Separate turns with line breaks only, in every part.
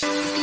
Bye.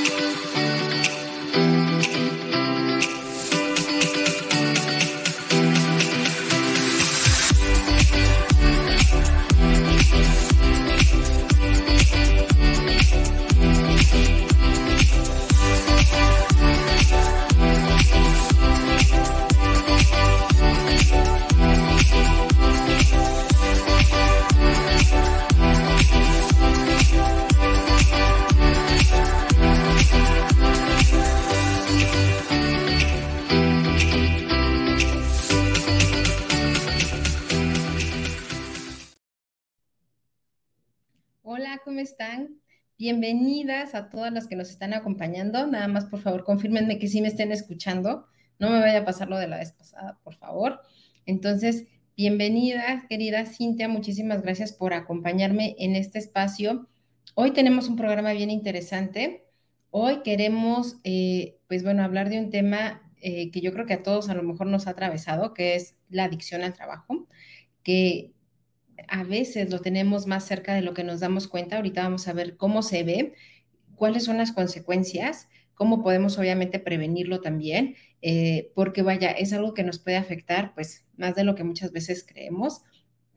Bienvenidas a todas las que nos están acompañando. Nada más, por favor, confírmenme que sí me estén escuchando. No me vaya a pasar lo de la vez pasada, por favor. Entonces, bienvenida, querida Cintia. Muchísimas gracias por acompañarme en este espacio. Hoy tenemos un programa bien interesante. Hoy queremos, eh, pues bueno, hablar de un tema eh, que yo creo que a todos a lo mejor nos ha atravesado, que es la adicción al trabajo, que a veces lo tenemos más cerca de lo que nos damos cuenta. Ahorita vamos a ver cómo se ve, cuáles son las consecuencias, cómo podemos obviamente prevenirlo también, eh, porque vaya, es algo que nos puede afectar pues más de lo que muchas veces creemos.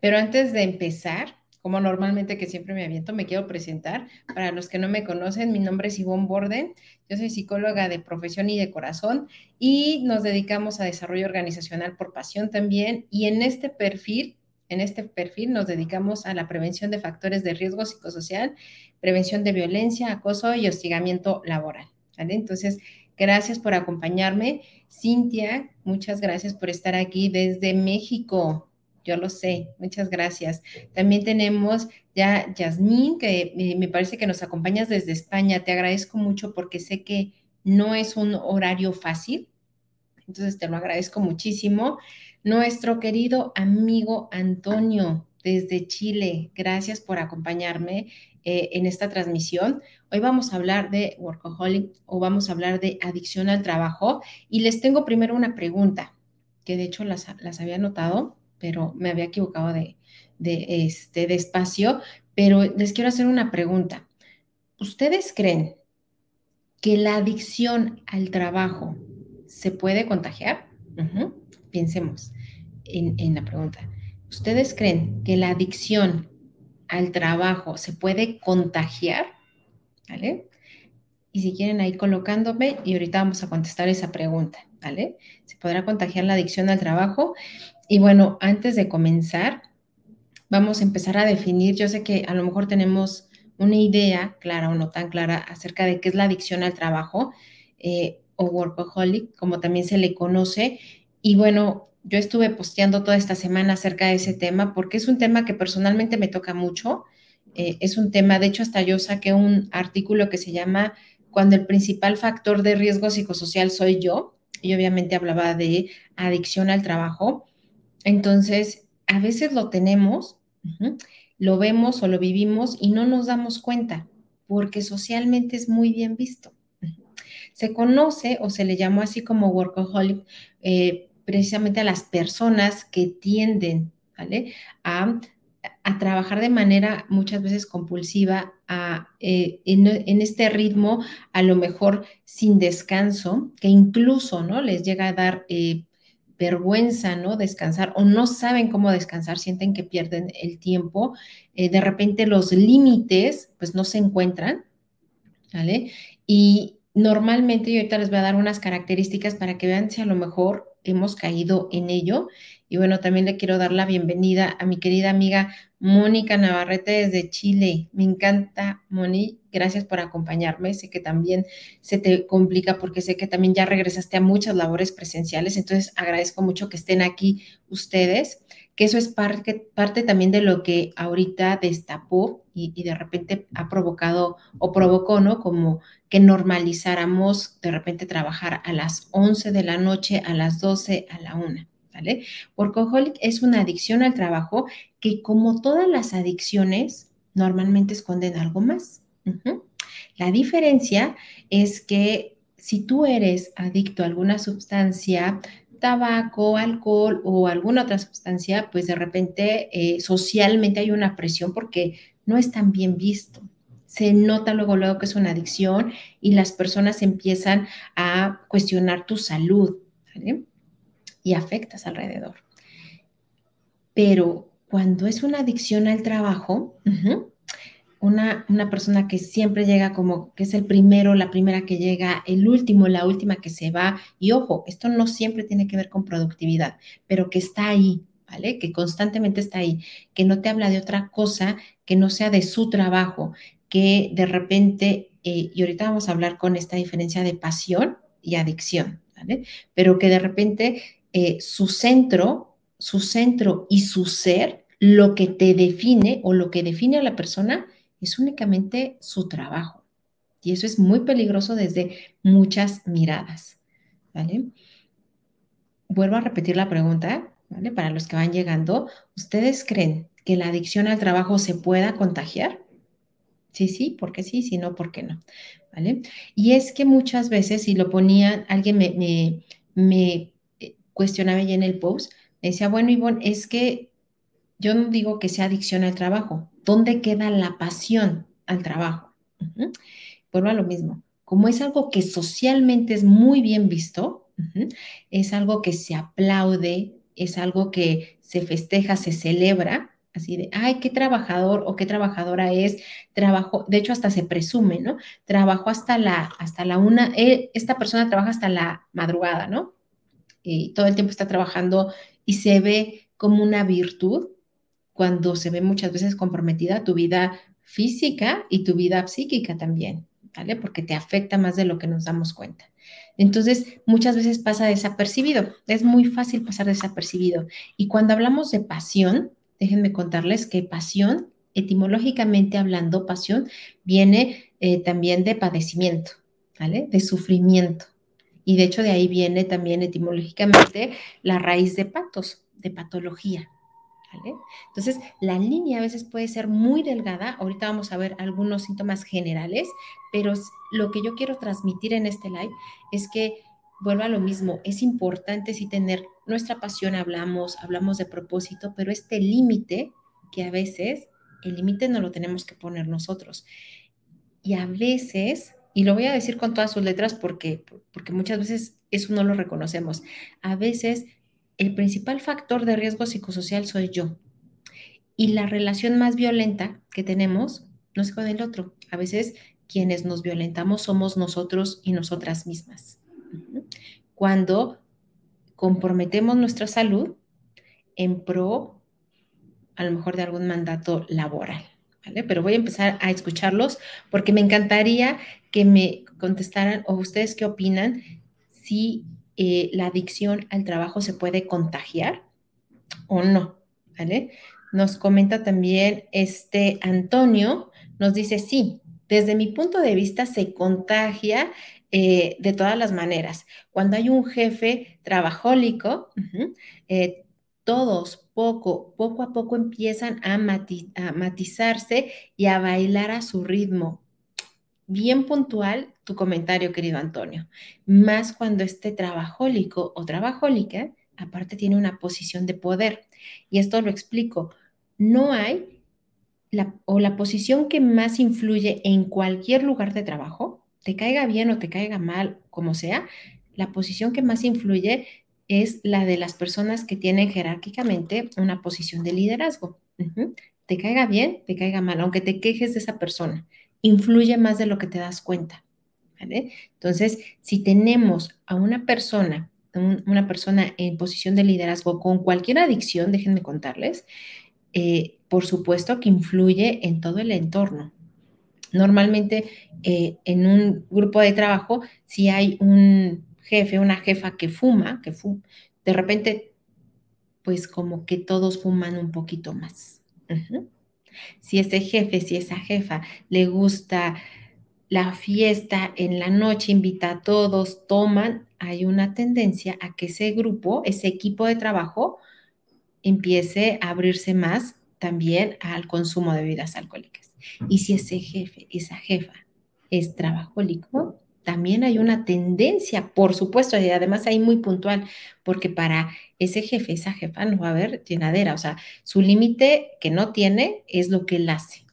Pero antes de empezar, como normalmente que siempre me aviento, me quiero presentar. Para los que no me conocen, mi nombre es Ivonne Borden, yo soy psicóloga de profesión y de corazón y nos dedicamos a desarrollo organizacional por pasión también. Y en este perfil en este perfil nos dedicamos a la prevención de factores de riesgo psicosocial, prevención de violencia, acoso y hostigamiento laboral. ¿vale? Entonces, gracias por acompañarme. Cintia, muchas gracias por estar aquí desde México. Yo lo sé, muchas gracias. También tenemos ya Yasmín, que me parece que nos acompañas desde España. Te agradezco mucho porque sé que no es un horario fácil. Entonces, te lo agradezco muchísimo. Nuestro querido amigo Antonio desde Chile, gracias por acompañarme eh, en esta transmisión. Hoy vamos a hablar de workaholic o vamos a hablar de adicción al trabajo y les tengo primero una pregunta que de hecho las, había anotado, pero me había equivocado de, este, de espacio, pero les quiero hacer una pregunta. ¿Ustedes creen que la adicción al trabajo se puede contagiar? Pensemos en, la pregunta. ¿Ustedes creen que la adicción al trabajo se puede contagiar? ¿Vale? Y si quieren ahí colocándome y ahorita vamos a contestar esa pregunta, ¿vale? ¿Se podrá contagiar la adicción al trabajo? Y bueno, antes de comenzar, vamos a empezar a definir, yo sé que a lo mejor tenemos una idea clara o no tan clara acerca de qué es la adicción al trabajo eh, o workaholic, como también se le conoce. Y bueno, yo estuve posteando toda esta semana acerca de ese tema porque es un tema que personalmente me toca mucho. Eh, es un tema, de hecho, hasta yo saqué un artículo que se llama Cuando el principal factor de riesgo psicosocial soy yo. Y obviamente hablaba de adicción al trabajo. Entonces, a veces lo tenemos, lo vemos o lo vivimos y no nos damos cuenta porque socialmente es muy bien visto. Se conoce o se le llamó así como workaholic eh, precisamente a las personas que tienden, ¿vale? A, trabajar de manera muchas veces compulsiva, a, eh, en, este ritmo, a lo mejor sin descanso, que incluso, ¿no? Les llega a dar eh, vergüenza, ¿no? Descansar o no saben cómo descansar, sienten que pierden el tiempo, eh, de repente los límites, pues no se encuentran, ¿vale? Y normalmente, yo ahorita les voy a dar unas características para que vean si a lo mejor hemos caído en ello. Y bueno, también le quiero dar la bienvenida a mi querida amiga Mónica Navarrete desde Chile. Me encanta, Moni. Gracias por acompañarme. Sé que también se te complica porque sé que también ya regresaste a muchas labores presenciales. Entonces, agradezco mucho que estén aquí ustedes, que eso es parte, parte también de lo que ahorita destapó y, y de repente ha provocado o provocó, ¿no? Como que normalizáramos de repente trabajar a las 11 de la noche, a las 12, a la 1. ¿Vale? Workaholic es una adicción al trabajo que como todas las adicciones normalmente esconden algo más. La diferencia es que si tú eres adicto a alguna sustancia, tabaco, alcohol o alguna otra sustancia, pues de repente eh, socialmente hay una presión porque no es tan bien visto se nota luego, luego que es una adicción y las personas empiezan a cuestionar tu salud y afectas alrededor. Pero cuando es una adicción al trabajo, una, una, persona que siempre llega como que es el primero, la primera que llega, el último, la última que se va, y ojo, esto no siempre tiene que ver con productividad, pero que está ahí, ¿vale? Que constantemente está ahí, que no te habla de otra cosa que no sea de su trabajo, que de repente, eh, y ahorita vamos a hablar con esta diferencia de pasión y adicción, ¿vale? Pero que de repente eh, su centro, su centro y su ser, lo que te define o lo que define a la persona es únicamente su trabajo. Y eso es muy peligroso desde muchas miradas, ¿vale? Vuelvo a repetir la pregunta, ¿vale? Para los que van llegando, ¿ustedes creen que la adicción al trabajo se pueda contagiar? Sí, sí, porque sí, si no, ¿por qué no? ¿Vale? Y es que muchas veces, si lo ponía, alguien me, me, eh, cuestionaba ya en el post, me decía, bueno, Ivonne, es que yo no digo que sea adicción al trabajo. ¿Dónde queda la pasión al trabajo? Vuelvo a lo mismo. Como es algo que socialmente es muy bien visto, es algo que se aplaude, es algo que se festeja, se celebra, así de, ay, qué trabajador o qué trabajadora es, trabajo, de hecho hasta se presume, ¿no? Trabajo hasta la, hasta la una, eh, esta persona trabaja hasta la madrugada, ¿no? Y todo el tiempo está trabajando y se ve como una virtud cuando se ve muchas veces comprometida tu vida física y tu vida psíquica también, ¿vale? Porque te afecta más de lo que nos damos cuenta. Entonces, muchas veces pasa desapercibido, es muy fácil pasar desapercibido. Y cuando hablamos de pasión, déjenme contarles que pasión, etimológicamente hablando, pasión viene eh, también de padecimiento, ¿vale? De sufrimiento. Y de hecho de ahí viene también etimológicamente la raíz de patos, de patología. Entonces, la línea a veces puede ser muy delgada. Ahorita vamos a ver algunos síntomas generales, pero lo que yo quiero transmitir en este live es que vuelva a lo mismo, es importante sí tener nuestra pasión, hablamos, hablamos de propósito, pero este límite que a veces, el límite no lo tenemos que poner nosotros. Y a veces, y lo voy a decir con todas sus letras porque, porque muchas veces eso no lo reconocemos, a veces el principal factor de riesgo psicosocial soy yo. Y la relación más violenta que tenemos no es con el otro. A veces quienes nos violentamos somos nosotros y nosotras mismas cuando comprometemos nuestra salud en pro, a lo mejor, de algún mandato laboral. ¿vale? Pero voy a empezar a escucharlos porque me encantaría que me contestaran o ustedes qué opinan si eh, la adicción al trabajo se puede contagiar o no. ¿vale? Nos comenta también este Antonio, nos dice, sí, desde mi punto de vista se contagia eh, de todas las maneras. Cuando hay un jefe trabajólico, eh, todos poco, poco a poco empiezan a, a matizarse y a bailar a su ritmo. Bien puntual tu comentario, querido Antonio. Más cuando este trabajólico o trabajólica, aparte tiene una posición de poder. Y esto lo explico. No hay la, o la posición que más influye en cualquier lugar de trabajo te caiga bien o te caiga mal, como sea, la posición que más influye es la de las personas que tienen jerárquicamente una posición de liderazgo. Te caiga bien, te caiga mal, aunque te quejes de esa persona, influye más de lo que te das cuenta. Entonces, si tenemos a una persona, una persona en posición de liderazgo con cualquier adicción, déjenme contarles, eh, por supuesto que influye en todo el entorno. Normalmente eh, en un grupo de trabajo, si hay un jefe, una jefa que fuma, que de repente, pues como que todos fuman un poquito más. Si ese jefe, si esa jefa le gusta la fiesta en la noche, invita a todos, toman, hay una tendencia a que ese grupo, ese equipo de trabajo, empiece a abrirse más también al consumo de bebidas alcohólicas. Y si ese jefe, esa jefa es trabajólico, también hay una tendencia, por supuesto, y además ahí muy puntual, porque para ese jefe, esa jefa no va a haber llenadera, o sea, su límite que no tiene es lo que él hace.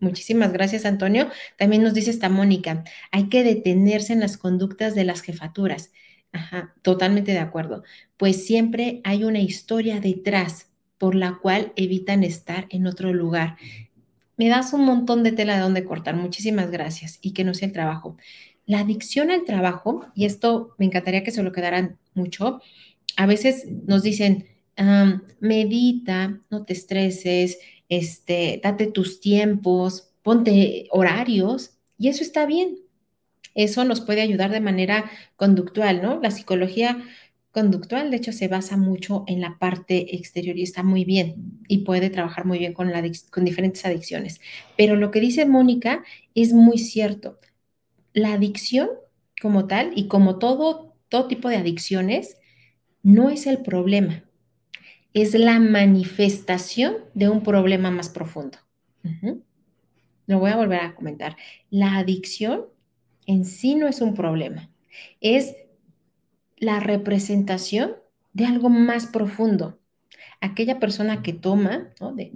Muchísimas gracias, Antonio. También nos dice esta Mónica, hay que detenerse en las conductas de las jefaturas. Ajá, totalmente de acuerdo. Pues siempre hay una historia detrás por la cual evitan estar en otro lugar. Me das un montón de tela de donde cortar. Muchísimas gracias. Y que no sea el trabajo. La adicción al trabajo, y esto me encantaría que se lo quedaran mucho, a veces nos dicen, medita, no te estreses, este, date tus tiempos, ponte horarios y eso está bien. Eso nos puede ayudar de manera conductual, ¿no? La psicología conductual, de hecho, se basa mucho en la parte exterior y está muy bien y puede trabajar muy bien con, con diferentes adicciones. Pero lo que dice Mónica es muy cierto. La adicción como tal y como todo, todo tipo de adicciones no es el problema es la manifestación de un problema más profundo. Lo voy a volver a comentar. La adicción en sí no es un problema, es la representación de algo más profundo. Aquella persona que toma,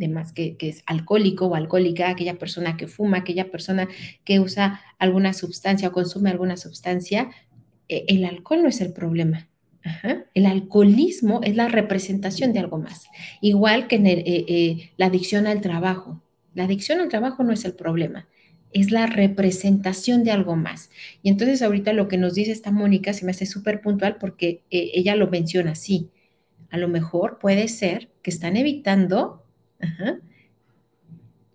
más que, es alcohólico o alcohólica, aquella persona que fuma, aquella persona que usa alguna sustancia o consume alguna sustancia, eh, el alcohol no es el problema. El alcoholismo es la representación de algo más, igual que en eh, eh, la adicción al trabajo. La adicción al trabajo no es el problema, es la representación de algo más. Y entonces ahorita lo que nos dice esta Mónica se me hace súper puntual porque eh, ella lo menciona así. A lo mejor puede ser que están evitando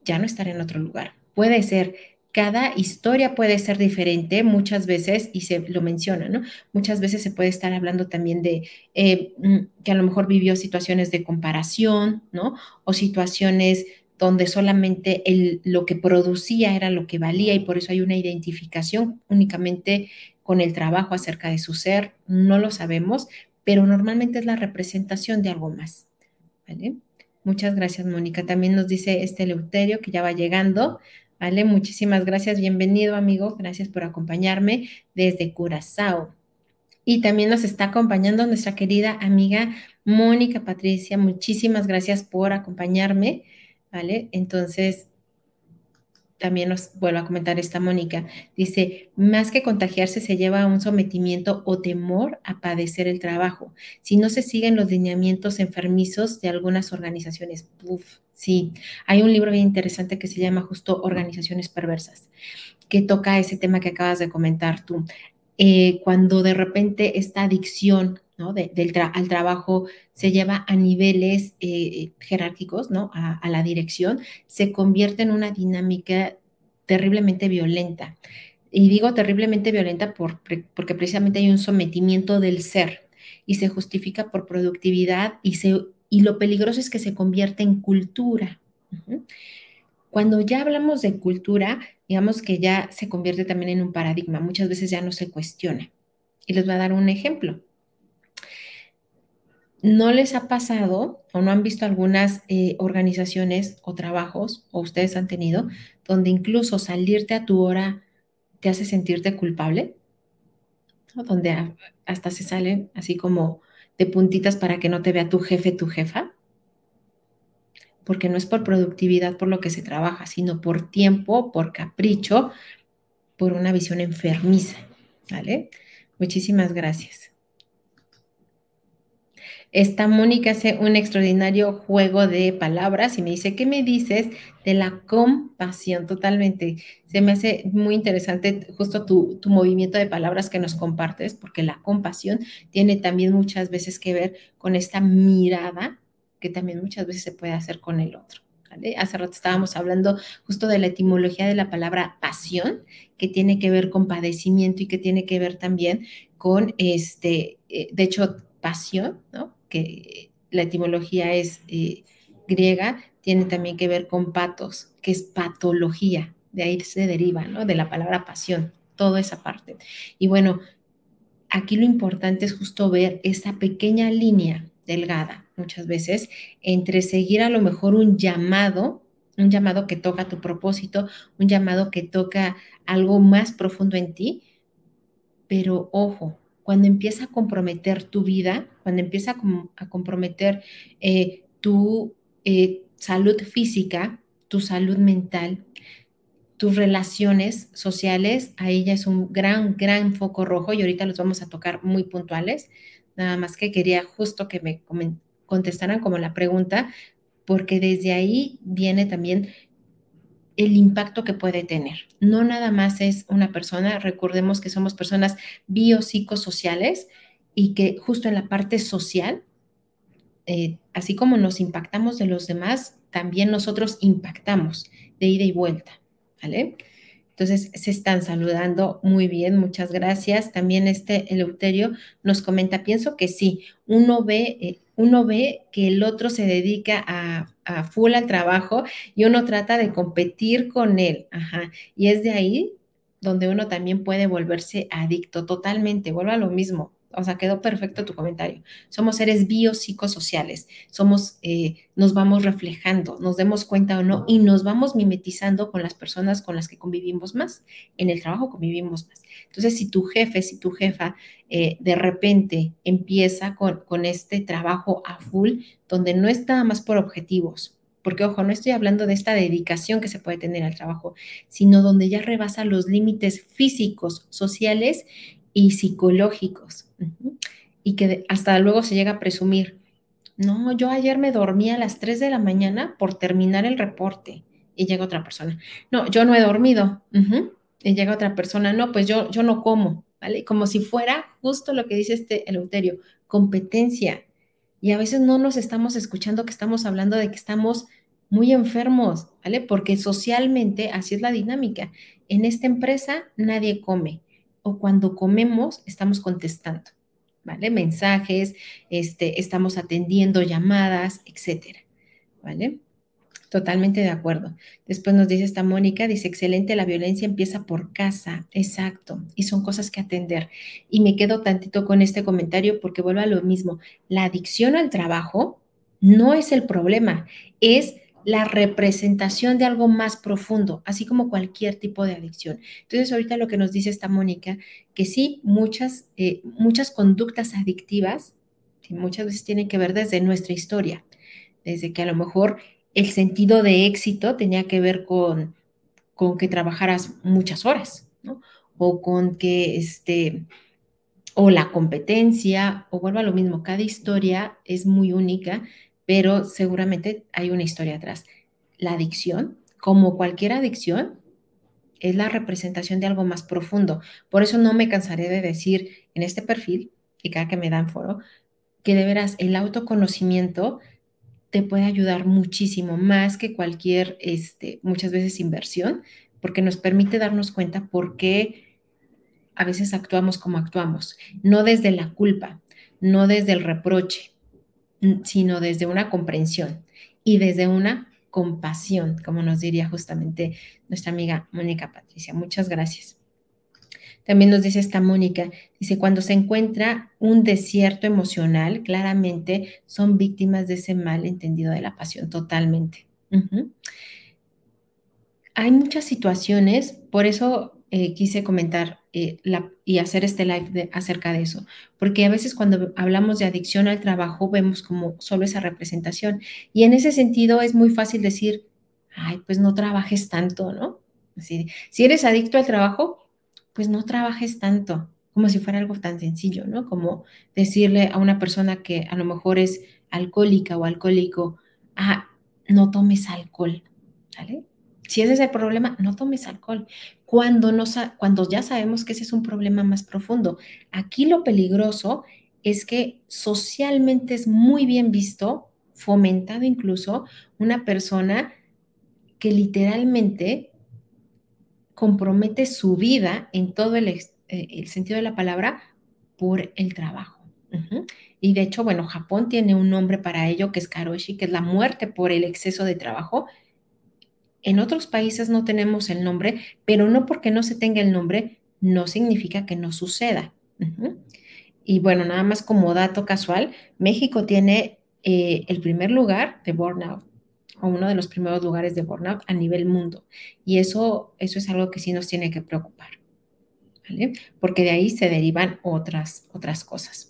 ya no estar en otro lugar. Puede ser cada historia puede ser diferente muchas veces, y se lo menciona, ¿no? Muchas veces se puede estar hablando también de eh, mm, que a lo mejor vivió situaciones de comparación, ¿no? O situaciones donde solamente el, lo que producía era lo que valía y por eso hay una identificación únicamente con el trabajo acerca de su ser, no lo sabemos, pero normalmente es la representación de algo más. ¿vale? Muchas gracias, Mónica. También nos dice este Leuterio que ya va llegando. ¿Vale? Muchísimas gracias, bienvenido amigo, gracias por acompañarme desde Curazao. Y también nos está acompañando nuestra querida amiga Mónica Patricia, muchísimas gracias por acompañarme, ¿vale? Entonces, también nos vuelvo a comentar esta Mónica. Dice, más que contagiarse se lleva a un sometimiento o temor a padecer el trabajo. Si no se siguen los lineamientos enfermizos de algunas organizaciones. Sí, hay un libro bien interesante que se llama justo Organizaciones Perversas, que toca ese tema que acabas de comentar tú. Eh, cuando de repente esta adicción ¿no? del al trabajo se lleva a niveles eh, jerárquicos, ¿no? A, a, la dirección, se convierte en una dinámica terriblemente violenta. Y digo terriblemente violenta por, porque precisamente hay un sometimiento del ser y se justifica por productividad y, se, y lo peligroso es que se convierte en cultura. Cuando ya hablamos de cultura, digamos que ya se convierte también en un paradigma, muchas veces ya no se cuestiona. Y les voy a dar un ejemplo. ¿No les ha pasado o no han visto algunas eh, organizaciones o trabajos, o ustedes han tenido, donde incluso salirte a tu hora te hace sentirte culpable? Donde hasta se salen así como de puntitas para que no te vea tu jefe, tu jefa. Porque no es por productividad por lo que se trabaja, sino por tiempo, por capricho, por una visión enfermiza. ¿Vale? Muchísimas gracias. Esta Mónica hace un extraordinario juego de palabras y me dice, ¿qué me dices de la compasión? Totalmente. Se me hace muy interesante justo tu, movimiento de palabras que nos compartes, porque la compasión tiene también muchas veces que ver con esta mirada que también muchas veces se puede hacer con el otro. Hace rato estábamos hablando justo de la etimología de la palabra pasión, que tiene que ver con padecimiento y que tiene que ver también con, este, eh, de hecho, pasión, ¿no? Que la etimología es eh, griega, tiene también que ver con patos, que es patología, de ahí se deriva, ¿no? De la palabra pasión, toda esa parte. Y bueno, aquí lo importante es justo ver esa pequeña línea delgada, muchas veces, entre seguir a lo mejor un llamado, un llamado que toca tu propósito, un llamado que toca algo más profundo en ti, pero ojo, cuando empieza a comprometer tu vida, cuando empieza a, comprometer eh, tu eh, salud física, tu salud mental, tus relaciones sociales, ahí ya es un gran, gran foco rojo y ahorita los vamos a tocar muy puntuales. Nada más que quería justo que me contestaran como la pregunta, porque desde ahí viene también el impacto que puede tener. No nada más es una persona, recordemos que somos personas biopsicosociales y que justo en la parte social, eh, así como nos impactamos de los demás, también nosotros impactamos de ida y vuelta. ¿vale? Entonces se están saludando muy bien, muchas gracias. También este Eleuterio nos comenta, pienso que sí, uno ve, eh, uno ve que el otro se dedica a, full al trabajo y uno trata de competir con él, ajá, y es de ahí donde uno también puede volverse adicto totalmente, vuelve a lo mismo, o sea, quedó perfecto tu comentario. Somos seres biopsicosociales, somos, eh, nos vamos reflejando, nos demos cuenta o no, y nos vamos mimetizando con las personas con las que convivimos más. En el trabajo convivimos más. Entonces, si tu jefe, si tu jefa eh, de repente empieza con, con este trabajo a full, donde no es nada más por objetivos, porque ojo, no estoy hablando de esta dedicación que se puede tener al trabajo, sino donde ya rebasa los límites físicos, sociales y psicológicos. Y que hasta luego se llega a presumir, no, yo ayer me dormí a las 3 de la mañana por terminar el reporte. Y llega otra persona, no, yo no he dormido. Y llega otra persona, no, pues yo, yo no como, ¿vale? Como si fuera justo lo que dice este Eleuterio, competencia. Y a veces no nos estamos escuchando que estamos hablando de que estamos muy enfermos, ¿vale? Porque socialmente así es la dinámica. En esta empresa nadie come o cuando comemos estamos contestando, ¿vale? Mensajes, este, estamos atendiendo llamadas, etcétera, ¿vale? Totalmente de acuerdo. Después nos dice esta Mónica, dice, excelente, la violencia empieza por casa, exacto, y son cosas que atender. Y me quedo tantito con este comentario porque vuelvo a lo mismo, la adicción al trabajo no es el problema, es la representación de algo más profundo, así como cualquier tipo de adicción. Entonces, ahorita lo que nos dice esta Mónica, que sí, muchas, eh, muchas conductas adictivas, muchas veces tienen que ver desde nuestra historia, desde que a lo mejor el sentido de éxito tenía que ver con, con que trabajaras muchas horas. O con que, este, o la competencia, o vuelva a lo mismo, cada historia es muy única pero seguramente hay una historia atrás. La adicción, como cualquier adicción, es la representación de algo más profundo. Por eso no me cansaré de decir en este perfil, y cada que me dan foro, que de veras el autoconocimiento te puede ayudar muchísimo más que cualquier, este, muchas veces inversión, porque nos permite darnos cuenta por qué a veces actuamos como actuamos, no desde la culpa, no desde el reproche, sino desde una comprensión y desde una compasión, como nos diría justamente nuestra amiga Mónica Patricia. Muchas gracias. También nos dice esta Mónica, dice, cuando se encuentra un desierto emocional, claramente son víctimas de ese mal entendido de la pasión, totalmente. Hay muchas situaciones, por eso eh, quise comentar eh, y hacer este live acerca de eso, porque a veces cuando hablamos de adicción al trabajo vemos como solo esa representación y en ese sentido es muy fácil decir, ay, pues no trabajes tanto, ¿no? si eres adicto al trabajo, pues no trabajes tanto, como si fuera algo tan sencillo, ¿no? Como decirle a una persona que a lo mejor es alcohólica o alcohólico, ah, no tomes alcohol, ¿vale? Si ese es el problema, no tomes alcohol. Cuando, cuando ya sabemos que ese es un problema más profundo. Aquí lo peligroso es que socialmente es muy bien visto, fomentado incluso, una persona que literalmente compromete su vida en todo el, eh, sentido de la palabra por el trabajo. Y de hecho, bueno, Japón tiene un nombre para ello que es karoshi, que es la muerte por el exceso de trabajo, en otros países no tenemos el nombre, pero no porque no se tenga el nombre, no significa que no suceda. Y bueno, nada más como dato casual, México tiene eh, el primer lugar de burnout, o uno de los primeros lugares de burnout a nivel mundo. Y eso, eso es algo que sí nos tiene que preocupar, ¿vale? Porque de ahí se derivan otras, otras cosas.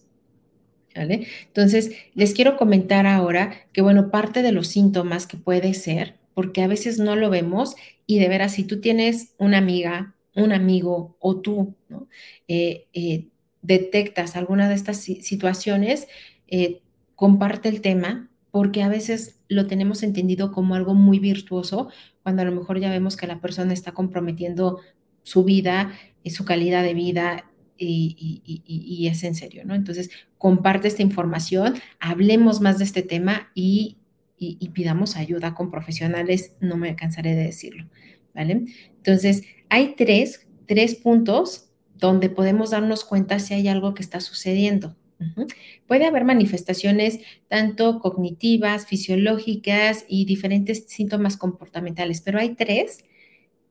¿Vale? Entonces, les quiero comentar ahora que, bueno, parte de los síntomas que puede ser porque a veces no lo vemos y de veras, si tú tienes una amiga, un amigo o tú. Eh, eh, detectas alguna de estas situaciones, eh, comparte el tema, porque a veces lo tenemos entendido como algo muy virtuoso, cuando a lo mejor ya vemos que la persona está comprometiendo su vida, y su calidad de vida y, es en serio, ¿no? Entonces, comparte esta información, hablemos más de este tema y, pidamos ayuda con profesionales, no me cansaré de decirlo, ¿vale? Entonces, hay tres, tres puntos donde podemos darnos cuenta si hay algo que está sucediendo. Puede haber manifestaciones tanto cognitivas, fisiológicas y diferentes síntomas comportamentales, pero hay tres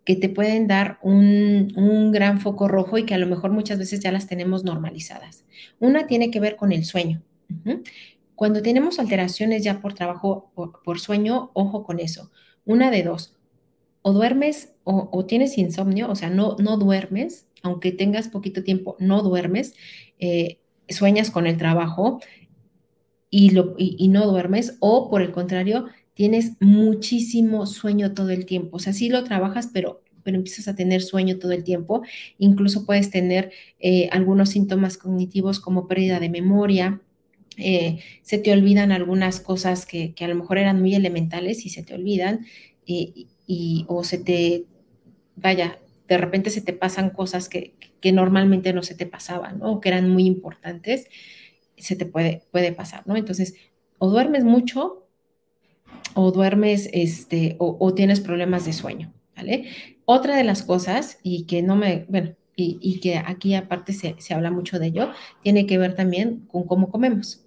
que te pueden dar un, gran foco rojo y que a lo mejor muchas veces ya las tenemos normalizadas. Una tiene que ver con el sueño. Cuando tenemos alteraciones ya por trabajo, por, por, sueño, ojo con eso. Una de dos, o duermes o, tienes insomnio, o sea, no, no duermes, aunque tengas poquito tiempo, no duermes, eh, sueñas con el trabajo y, lo, y no duermes, o por el contrario, tienes muchísimo sueño todo el tiempo. O sea, sí lo trabajas, pero, pero empiezas a tener sueño todo el tiempo. Incluso puedes tener eh, algunos síntomas cognitivos como pérdida de memoria. Eh, se te olvidan algunas cosas que, a lo mejor eran muy elementales y se te olvidan. Y, o se te, vaya, de repente se te pasan cosas que, que normalmente no se te pasaban, ¿no? O que eran muy importantes, se te puede, puede pasar, ¿no? Entonces, o duermes mucho o duermes este, o, tienes problemas de sueño, ¿vale? Otra de las cosas, y que no me, bueno, y, que aquí aparte se, habla mucho de ello, tiene que ver también con cómo comemos.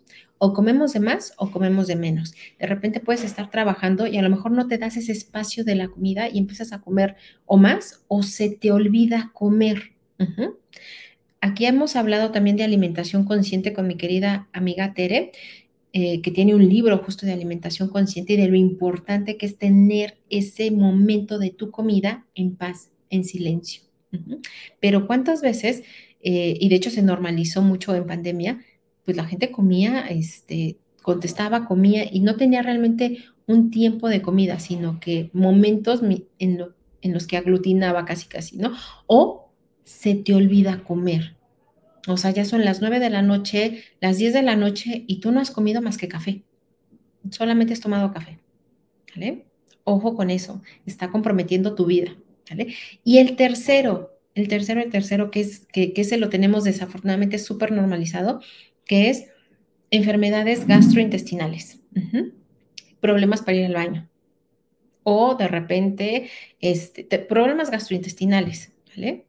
O comemos de más o comemos de menos. De repente puedes estar trabajando y a lo mejor no te das ese espacio de la comida y empiezas a comer o más o se te olvida comer. Aquí hemos hablado también de alimentación consciente con mi querida amiga Tere eh, que tiene un libro justo de alimentación consciente y de lo importante que es tener ese momento de tu comida en paz, en silencio. Pero cuántas veces, eh, y de hecho se normalizó mucho en pandemia, pues la gente comía, este, contestaba, comía y no tenía realmente un tiempo de comida, sino que momentos en, los que aglutinaba casi casi, ¿no? O se te olvida comer. O sea, ya son las 9 de la noche, las 10 de la noche y tú no has comido más que café. Solamente has tomado café. ¿Vale? Ojo con eso. Está comprometiendo tu vida. ¿Vale? Y el tercero, el tercero, el tercero, que es que, que ese lo tenemos desafortunadamente súper normalizado, que es enfermedades gastrointestinales. Problemas para ir al baño. O de repente, este, problemas gastrointestinales, ¿vale?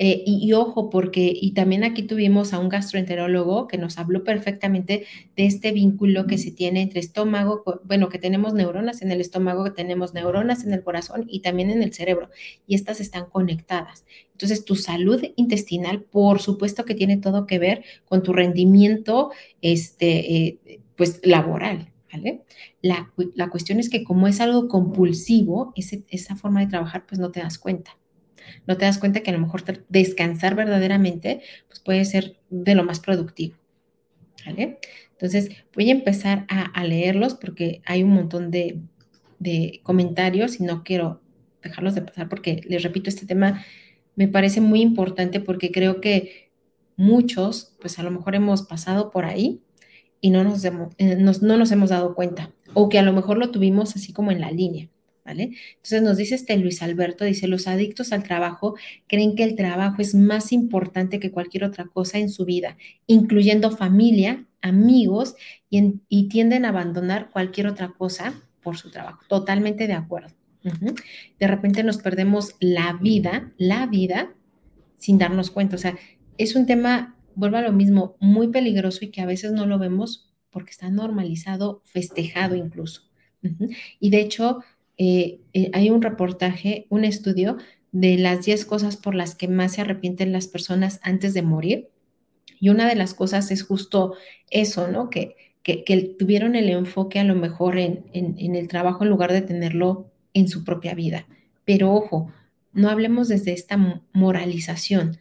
Eh, y, ojo, porque, y también aquí tuvimos a un gastroenterólogo que nos habló perfectamente de este vínculo que se tiene entre estómago, bueno, que tenemos neuronas en el estómago, que tenemos neuronas en el corazón y también en el cerebro, y estas están conectadas. Entonces, tu salud intestinal, por supuesto que tiene todo que ver con tu rendimiento, este, eh, pues, laboral. ¿Vale? La, la, cuestión es que como es algo compulsivo, esa forma de trabajar, pues no te das cuenta no te das cuenta que a lo mejor descansar verdaderamente pues puede ser de lo más productivo. ¿Vale? Entonces voy a empezar a, leerlos porque hay un montón de, comentarios y no quiero dejarlos de pasar porque les repito, este tema me parece muy importante porque creo que muchos pues a lo mejor hemos pasado por ahí y no nos, eh, no nos hemos dado cuenta o que a lo mejor lo tuvimos así como en la línea. Entonces nos dice este Luis Alberto, dice, los adictos al trabajo creen que el trabajo es más importante que cualquier otra cosa en su vida, incluyendo familia, amigos, y, tienden a abandonar cualquier otra cosa por su trabajo. Totalmente de acuerdo. De repente nos perdemos la vida, la vida, sin darnos cuenta. O sea, es un tema, vuelvo a lo mismo, muy peligroso y que a veces no lo vemos porque está normalizado, festejado incluso. Y de hecho, eh, eh, hay un reportaje, un estudio de las 10 cosas por las que más se arrepienten las personas antes de morir. Y una de las cosas es justo eso, ¿no? Que, que, tuvieron el enfoque a lo mejor en, en, el trabajo en lugar de tenerlo en su propia vida. Pero ojo, no hablemos desde esta moralización,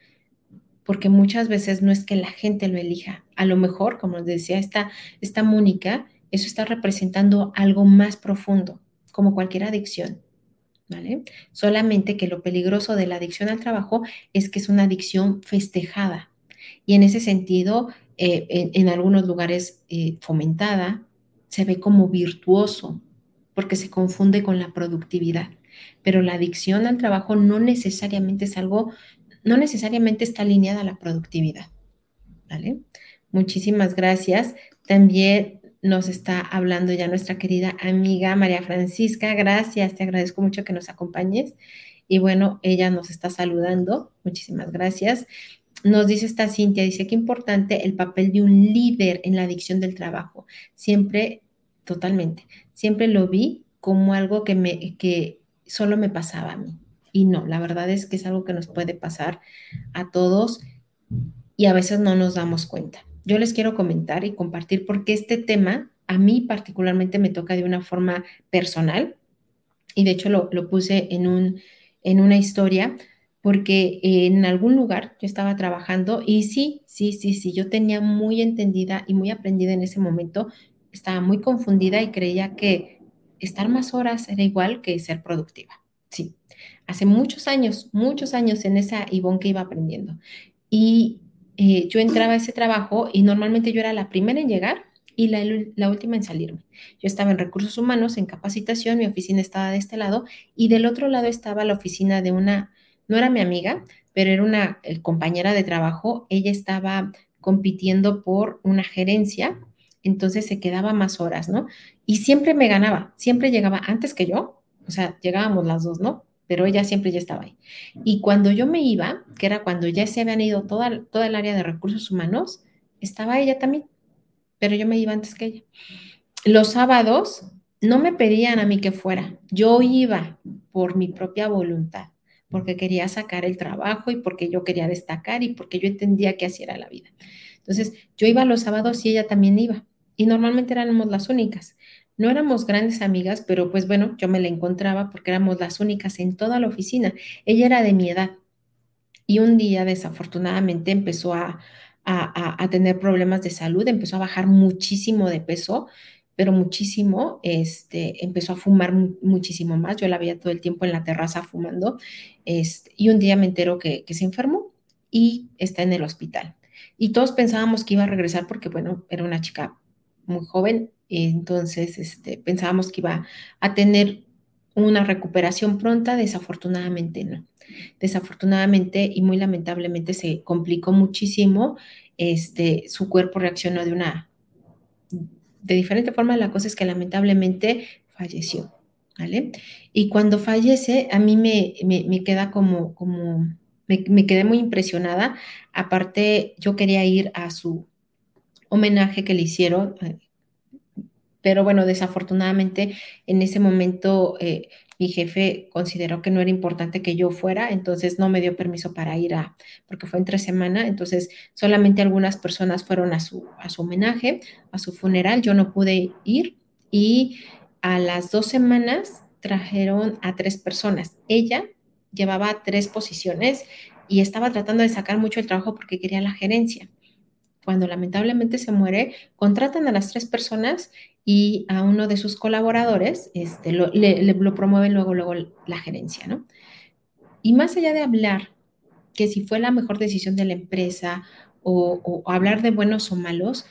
porque muchas veces no es que la gente lo elija. A lo mejor, como decía esta, esta Mónica, eso está representando algo más profundo como cualquier adicción, ¿vale? Solamente que lo peligroso de la adicción al trabajo es que es una adicción festejada y en ese sentido, eh, en, algunos lugares eh, fomentada, se ve como virtuoso porque se confunde con la productividad. Pero la adicción al trabajo no necesariamente es algo, no necesariamente está alineada a la productividad. ¿Vale? Muchísimas gracias. También nos está hablando ya nuestra querida amiga María Francisca. Gracias, te agradezco mucho que nos acompañes. Y bueno, ella nos está saludando. Muchísimas gracias. Nos dice esta Cintia, dice que importante el papel de un líder en la adicción del trabajo. Siempre, totalmente, siempre lo vi como algo que, me, que solo me pasaba a mí. Y no, la verdad es que es algo que nos puede pasar a todos y a veces no nos damos cuenta yo les quiero comentar y compartir porque este tema a mí particularmente me toca de una forma personal y de hecho lo, puse en, un, en una historia porque en algún lugar yo estaba trabajando y sí, sí, sí, sí, yo tenía muy entendida y muy aprendida en ese momento, estaba muy confundida y creía que estar más horas era igual que ser productiva. Sí, hace muchos años, muchos años en esa Ivonne que iba aprendiendo. Y eh, yo entraba a ese trabajo y normalmente yo era la primera en llegar y la, última en salirme. Yo estaba en recursos humanos, en capacitación, mi oficina estaba de este lado y del otro lado estaba la oficina de una, no era mi amiga, pero era una compañera de trabajo. Ella estaba compitiendo por una gerencia, entonces se quedaba más horas, ¿no? Y siempre me ganaba, siempre llegaba antes que yo, o sea, llegábamos las dos, ¿no? Pero ella siempre ya estaba ahí. Y cuando yo me iba, que era cuando ya se habían ido toda, toda el área de recursos humanos, estaba ella también, pero yo me iba antes que ella. Los sábados no me pedían a mí que fuera, yo iba por mi propia voluntad, porque quería sacar el trabajo y porque yo quería destacar y porque yo entendía que así era la vida. Entonces, yo iba los sábados y ella también iba. Y normalmente éramos las únicas. No éramos grandes amigas, pero pues bueno, yo me la encontraba porque éramos las únicas en toda la oficina. Ella era de mi edad y un día desafortunadamente empezó a, tener problemas de salud, empezó a bajar muchísimo de peso, pero muchísimo, este, empezó a fumar muchísimo más. Yo la veía todo el tiempo en la terraza fumando este, y un día me entero que, que se enfermó y está en el hospital. Y todos pensábamos que iba a regresar porque, bueno, era una chica muy joven, entonces este, pensábamos que iba a tener una recuperación pronta, desafortunadamente no. Desafortunadamente y muy lamentablemente se complicó muchísimo, este, su cuerpo reaccionó de una, de diferente forma, la cosa es que lamentablemente falleció, ¿vale? Y cuando fallece, a mí me, me, queda como, como me, me quedé muy impresionada, aparte yo quería ir a su homenaje que le hicieron, eh, pero bueno, desafortunadamente en ese momento eh, mi jefe consideró que no era importante que yo fuera, entonces no me dio permiso para ir a, porque fue entre semana, entonces solamente algunas personas fueron a su, a su homenaje, a su funeral, yo no pude ir y a las dos semanas trajeron a tres personas. Ella llevaba tres posiciones y estaba tratando de sacar mucho el trabajo porque quería la gerencia cuando lamentablemente se muere, contratan a las tres personas y a uno de sus colaboradores este, lo, le, lo promueven luego, luego la gerencia, ¿no? Y más allá de hablar que si fue la mejor decisión de la empresa o, hablar de buenos o malos,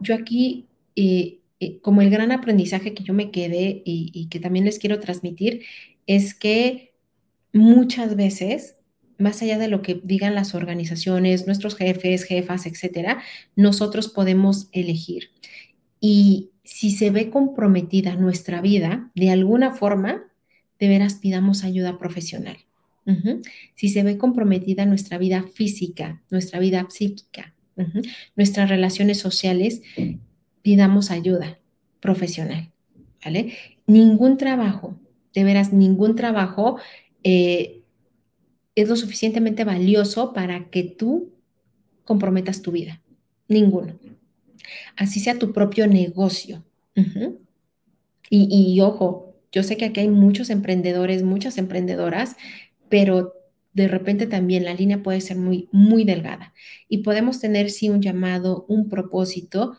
yo aquí, eh, eh, como el gran aprendizaje que yo me quedé y, y que también les quiero transmitir, es que muchas veces más allá de lo que digan las organizaciones, nuestros jefes, jefas, etcétera, nosotros podemos elegir. Y si se ve comprometida nuestra vida de alguna forma, de veras pidamos ayuda profesional. Si se ve comprometida nuestra vida física, nuestra vida psíquica, nuestras relaciones sociales, pidamos ayuda profesional. ¿Vale? Ningún trabajo, de veras, ningún trabajo eh, es lo suficientemente valioso para que tú comprometas tu vida. Ninguno. Así sea tu propio negocio. y, ojo, yo sé que aquí hay muchos emprendedores, muchas emprendedoras, pero de repente también la línea puede ser muy, muy delgada. Y podemos tener, sí, un llamado, un propósito,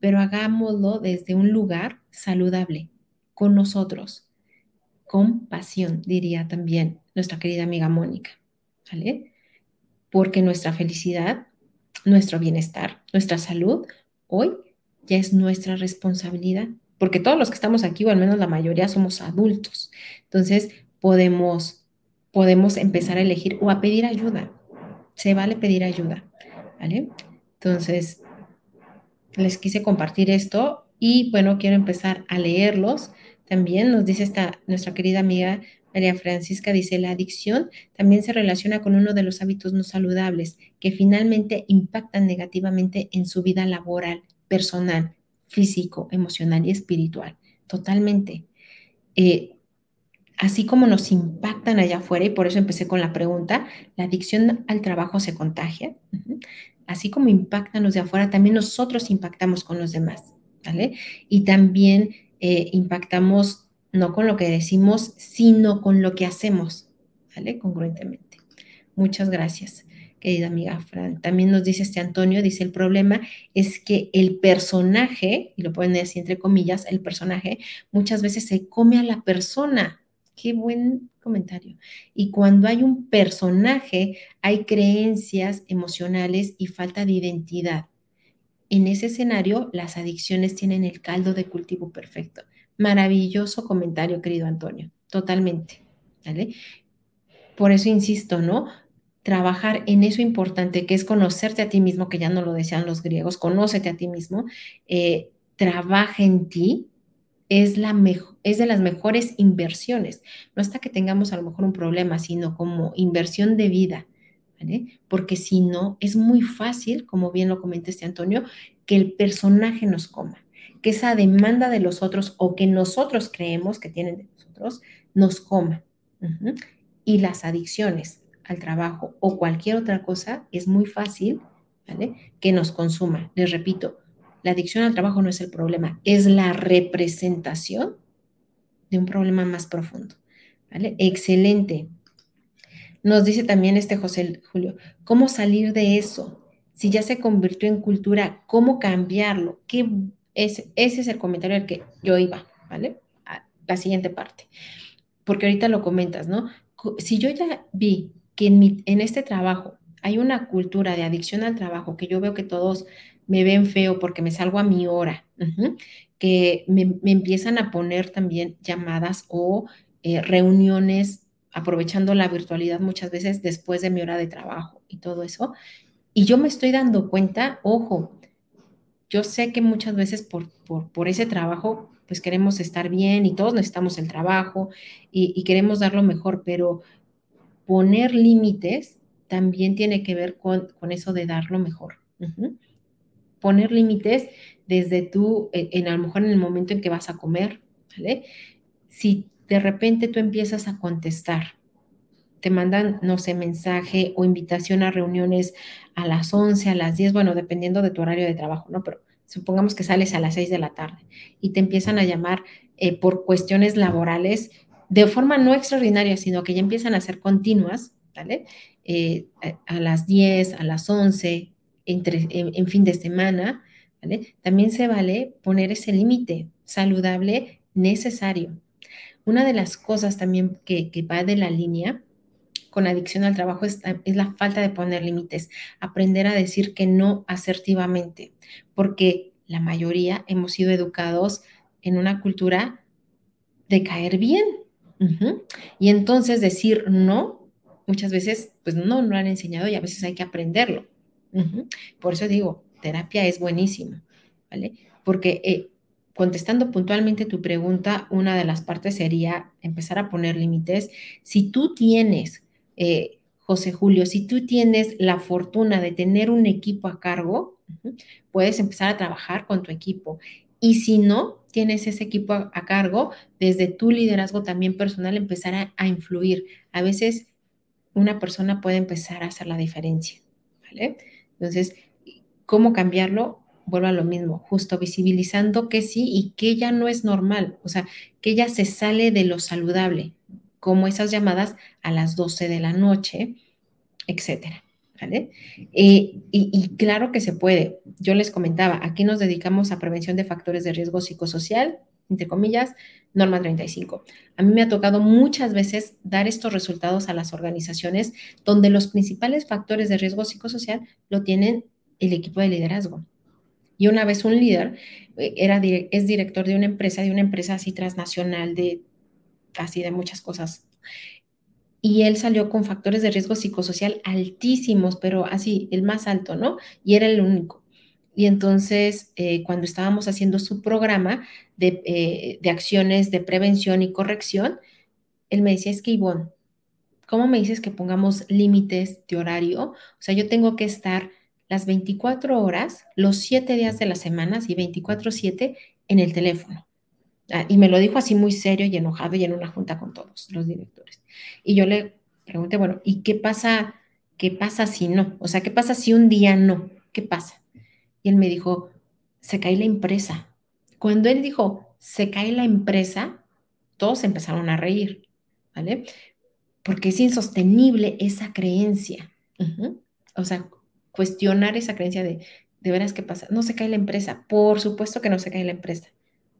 pero hagámoslo desde un lugar saludable. con nosotros, con pasión, diría también nuestra querida amiga Mónica, ¿vale? Porque nuestra felicidad, nuestro bienestar, nuestra salud, hoy ya es nuestra responsabilidad, porque todos los que estamos aquí, o al menos la mayoría, somos adultos. Entonces, podemos, podemos empezar a elegir o a pedir ayuda. Se vale pedir ayuda, ¿vale? Entonces, les quise compartir esto y bueno, quiero empezar a leerlos. También nos dice esta, nuestra querida amiga María Francisca, dice, la adicción también se relaciona con uno de los hábitos no saludables que finalmente impactan negativamente en su vida laboral, personal, físico, emocional y espiritual. Totalmente. Eh, así como nos impactan allá afuera, y por eso empecé con la pregunta, la adicción al trabajo se contagia. Así como impactan los de afuera, también nosotros impactamos con los demás, ¿vale? Y también eh, impactamos no con lo que decimos, sino con lo que hacemos, ¿vale? Congruentemente. Muchas gracias, querida amiga Fran. También nos dice este Antonio, dice, el problema es que el personaje, y lo pueden decir entre comillas, el personaje muchas veces se come a la persona, Qué buen comentario. Y cuando hay un personaje, hay creencias emocionales y falta de identidad. En ese escenario, las adicciones tienen el caldo de cultivo perfecto. Maravilloso comentario, querido Antonio. Totalmente. ¿Vale? Por eso insisto, ¿no? Trabajar en eso importante que es conocerte a ti mismo, que ya no lo decían los griegos, conócete a ti mismo, eh, trabaja en ti, es, la es de las mejores inversiones. No hasta que tengamos a lo mejor un problema, sino como inversión de vida. ¿vale? Porque si no, es muy fácil, como bien lo comenta este Antonio, que el personaje nos coma, que esa demanda de los otros o que nosotros creemos que tienen de nosotros nos coma. Y las adicciones al trabajo o cualquier otra cosa es muy fácil ¿vale? que nos consuma. Les repito, la adicción al trabajo no es el problema, es la representación de un problema más profundo. ¿Vale? Excelente. Nos dice también este José Julio, ¿cómo salir de eso? Si ya se convirtió en cultura, ¿cómo cambiarlo? ¿Qué es, ese es el comentario al que yo iba, ¿vale? la siguiente parte. Porque ahorita lo comentas, ¿no? Si yo ya vi que en, este trabajo hay una cultura de adicción al trabajo, que yo veo que todos me ven feo porque me salgo a mi hora, que me, empiezan a poner también llamadas o eh, reuniones aprovechando la virtualidad muchas veces después de mi hora de trabajo y todo eso. Y yo me estoy dando cuenta, ojo, yo sé que muchas veces por, por, ese trabajo, pues queremos estar bien y todos necesitamos el trabajo y, queremos dar lo mejor, pero poner límites también tiene que ver con, eso de dar lo mejor poner límites desde tú, e, en, a lo mejor en el momento en que vas a comer. Si de repente tú empiezas a contestar, te mandan, no sé, mensaje o invitación a reuniones a las 11, a las 10, bueno, dependiendo de tu horario de trabajo, ¿no? Pero supongamos que sales a las 6 de la tarde y te empiezan a llamar eh, por cuestiones laborales de forma no extraordinaria, sino que ya empiezan a ser continuas, ¿vale? Eh, a, las 10, a las 11, en, fin de semana, ¿vale? También se vale poner ese límite saludable necesario. Una de las cosas también que, va de la línea con adicción al trabajo es, la falta de poner límites, aprender a decir que no asertivamente, porque la mayoría hemos sido educados en una cultura de caer bien. Y entonces decir no, muchas veces, pues no, no lo han enseñado y a veces hay que aprenderlo. Por eso digo, terapia es buenísimo, ¿vale? Porque eh, contestando puntualmente tu pregunta, una de las partes sería empezar a poner límites. Si tú tienes, eh, José Julio, si tú tienes la fortuna de tener un equipo a cargo, puedes empezar a trabajar con tu equipo. Y si no tienes ese equipo a, cargo, desde tu liderazgo también personal, empezar a influir. A veces una persona puede empezar a hacer la diferencia, ¿vale? Entonces, ¿cómo cambiarlo? Vuelvo a lo mismo, justo visibilizando que sí y que ya no es normal, o sea, que ya se sale de lo saludable, como esas llamadas a las 12 de la noche, etcétera. ¿Vale? Eh, y, y, claro que se puede. Yo les comentaba, aquí nos dedicamos a prevención de factores de riesgo psicosocial, entre comillas, norma 35. A mí me ha tocado muchas veces dar estos resultados a las organizaciones donde los principales factores de riesgo psicosocial lo tienen el equipo de liderazgo. Y una vez un líder eh, era, es director de una empresa, de una empresa así transnacional, de casi de muchas cosas. Y él salió con factores de riesgo psicosocial altísimos, pero así, el más alto, ¿no? Y era el único. Y entonces, eh, cuando estábamos haciendo su programa de, eh, de, acciones de prevención y corrección, él me decía, es que Ivonne, ¿cómo me dices que pongamos límites de horario? O sea, yo tengo que estar las 24 horas, los 7 días de la semana, y 24/7 en el teléfono. Ah, y me lo dijo así muy serio y enojado y en una junta con todos los directores. Y yo le pregunté, bueno, ¿y qué pasa? ¿Qué pasa si no? O sea, ¿qué pasa si un día no? ¿Qué pasa? Y él me dijo, se cae la empresa. Cuando él dijo, se cae la empresa, todos empezaron a reír, ¿vale? Porque es insostenible esa creencia. O sea, cuestionar esa creencia de, de veras, ¿qué pasa? No se cae la empresa. Por supuesto que no se cae la empresa,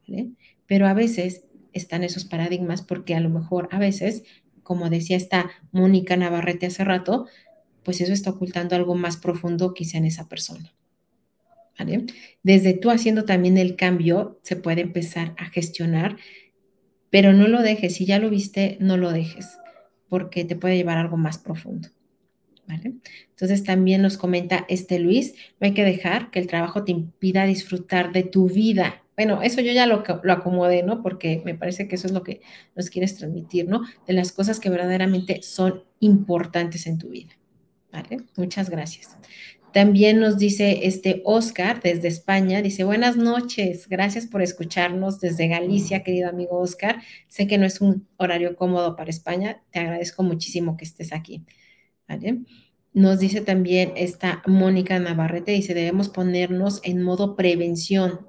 ¿vale? Pero a veces están esos paradigmas porque a lo mejor a veces, como decía esta Mónica Navarrete hace rato, pues eso está ocultando algo más profundo quizá en esa persona. Desde tú haciendo también el cambio, se puede empezar a gestionar, pero no lo dejes. Si ya lo viste, no lo dejes, porque te puede llevar a algo más profundo. ¿Vale? Entonces también nos comenta este Luis, no hay que dejar que el trabajo te impida disfrutar de tu vida. Bueno, eso yo ya lo, acomodé, ¿no? Porque me parece que eso es lo que nos quieres transmitir, ¿no? De las cosas que verdaderamente son importantes en tu vida. ¿Vale? Muchas gracias. También nos dice este Oscar desde España, dice, buenas noches, gracias por escucharnos desde Galicia, querido amigo Oscar. Sé que no es un horario cómodo para España, te agradezco muchísimo que estés aquí. ¿Vale? Nos dice también esta Mónica Navarrete, dice, debemos ponernos en modo prevención,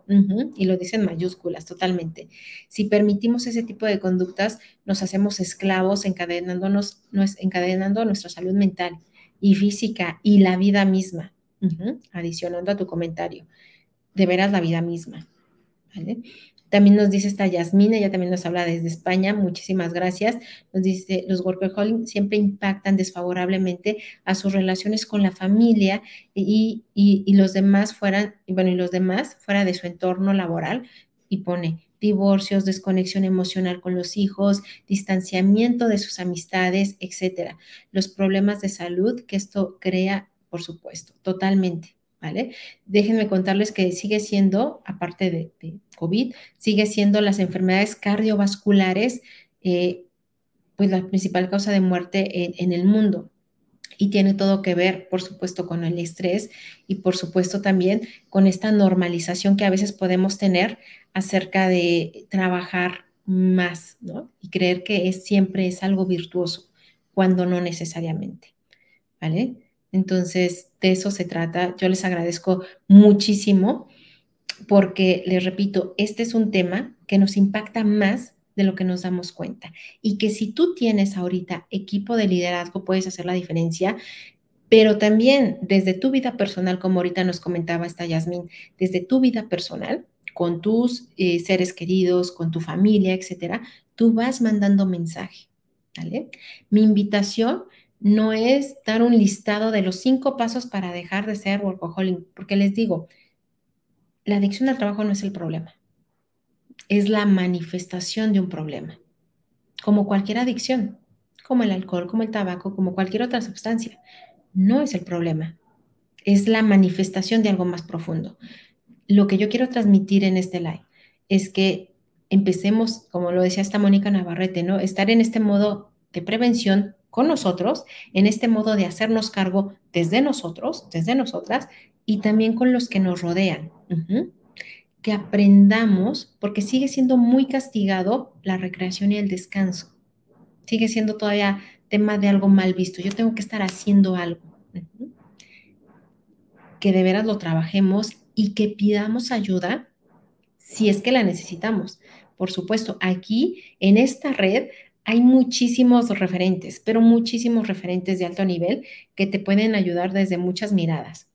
y lo dice en mayúsculas totalmente. Si permitimos ese tipo de conductas, nos hacemos esclavos encadenándonos, encadenando nuestra salud mental y física y la vida misma adicionando a tu comentario. De veras la vida misma. También nos dice esta Yasmina, ella también nos habla desde España, muchísimas gracias. Nos dice, los workaholics siempre impactan desfavorablemente a sus relaciones con la familia y, y, los demás fueran, bueno, y los demás fuera de su entorno laboral y pone divorcios, desconexión emocional con los hijos, distanciamiento de sus amistades, etcétera. Los problemas de salud que esto crea por supuesto, totalmente, Déjenme contarles que sigue siendo, aparte de, COVID, sigue siendo las enfermedades cardiovasculares, eh, pues la principal causa de muerte en, el mundo y tiene todo que ver, por supuesto, con el estrés y por supuesto también con esta normalización que a veces podemos tener acerca de trabajar más, ¿no? Y creer que es, siempre es algo virtuoso, cuando no necesariamente, ¿vale? Entonces, de eso se trata. Yo les agradezco muchísimo porque, les repito, este es un tema que nos impacta más de lo que nos damos cuenta y que si tú tienes ahorita equipo de liderazgo puedes hacer la diferencia, pero también desde tu vida personal, como ahorita nos comentaba esta Yasmín, desde tu vida personal, con tus eh, seres queridos, con tu familia, etcétera, tú vas mandando mensaje. ¿vale? Mi invitación no es dar un listado de los cinco pasos para dejar de ser workaholic, porque les digo, la adicción al trabajo no es el problema, es la manifestación de un problema, como cualquier adicción, como el alcohol, como el tabaco, como cualquier otra sustancia. No es el problema, es la manifestación de algo más profundo. Lo que yo quiero transmitir en este live es que empecemos, como lo decía esta Mónica Navarrete, ¿no? Estar en este modo de prevención con nosotros, en este modo de hacernos cargo desde nosotros, desde nosotras, y también con los que nos rodean. Que aprendamos, porque sigue siendo muy castigado la recreación y el descanso. Sigue siendo todavía tema de algo mal visto. Yo tengo que estar haciendo algo. Que de veras lo trabajemos y que pidamos ayuda si es que la necesitamos. Por supuesto, aquí en esta red hay muchísimos referentes, pero muchísimos referentes de alto nivel que te pueden ayudar desde muchas miradas.